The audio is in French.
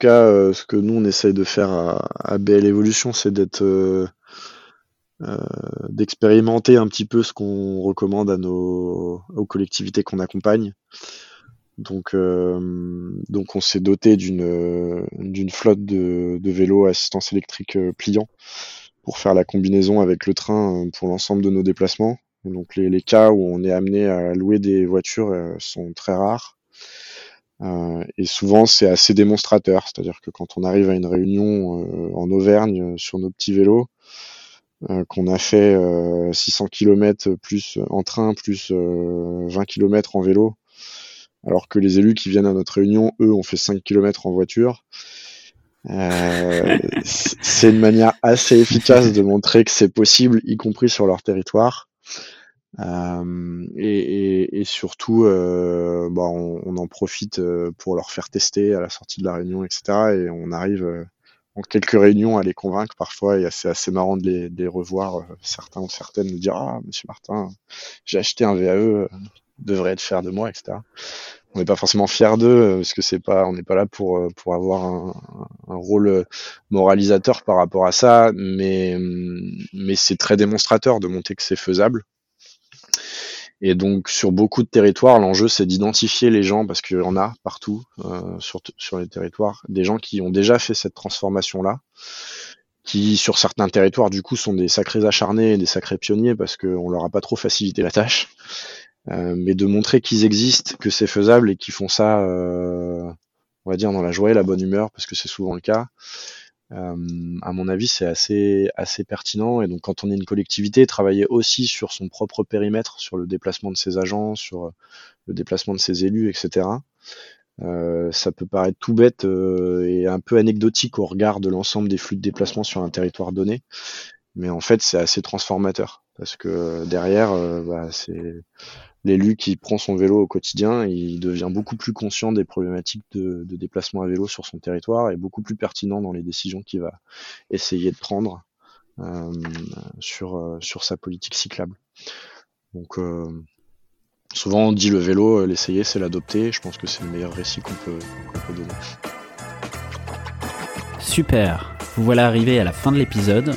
cas, euh, ce que nous on essaye de faire à, BL Evolution, c'est d'être euh, euh, d'expérimenter un petit peu ce qu'on recommande à nos aux collectivités qu'on accompagne. Donc, donc on s'est doté d'une d'une flotte de, de vélos à assistance électrique pliant pour faire la combinaison avec le train pour l'ensemble de nos déplacements. Donc les, les cas où on est amené à louer des voitures sont très rares. Euh, et souvent, c'est assez démonstrateur. C'est-à-dire que quand on arrive à une réunion euh, en Auvergne euh, sur nos petits vélos, euh, qu'on a fait euh, 600 km plus en train, plus euh, 20 km en vélo, alors que les élus qui viennent à notre réunion, eux, ont fait 5 km en voiture, euh, c'est une manière assez efficace de montrer que c'est possible, y compris sur leur territoire. Euh, et, surtout, euh, bah, on, en profite euh, pour leur faire tester à la sortie de la réunion, etc. Et on arrive en quelques réunions à les convaincre parfois. Et c'est assez marrant de les, revoir. certains ou certaines nous dire Ah, monsieur Martin, j'ai acheté un VAE, devrait être fier de moi, etc. On n'est pas forcément fier d'eux parce que c'est pas, on n'est pas là pour avoir un, rôle moralisateur par rapport à ça, mais c'est très démonstrateur de montrer que c'est faisable. Et donc sur beaucoup de territoires, l'enjeu c'est d'identifier les gens parce qu'il y en a partout euh, sur, les territoires, des gens qui ont déjà fait cette transformation-là, qui sur certains territoires du coup sont des sacrés acharnés et des sacrés pionniers parce qu'on leur a pas trop facilité la tâche, Euh, mais de montrer qu'ils existent, que c'est faisable et qu'ils font ça, euh, on va dire dans la joie et la bonne humeur parce que c'est souvent le cas. Euh, à mon avis, c'est assez, assez pertinent. Et donc, quand on est une collectivité, travailler aussi sur son propre périmètre, sur le déplacement de ses agents, sur euh, le déplacement de ses élus, etc. Euh, ça peut paraître tout bête et un peu anecdotique au regard de l'ensemble des flux de déplacement sur un territoire donné. Mais en fait, c'est assez transformateur parce que derrière, euh, bah, c'est l'élu qui prend son vélo au quotidien, il devient beaucoup plus conscient des problématiques de, déplacement à vélo sur son territoire et beaucoup plus pertinent dans les décisions qu'il va essayer de prendre euh, sur, euh, sur sa politique cyclable. Donc souvent on dit le vélo, l'essayer c'est l'adopter, je pense que c'est le meilleur récit qu'on peut, peut donner. Super Vous voilà arrivé à la fin de l'épisode,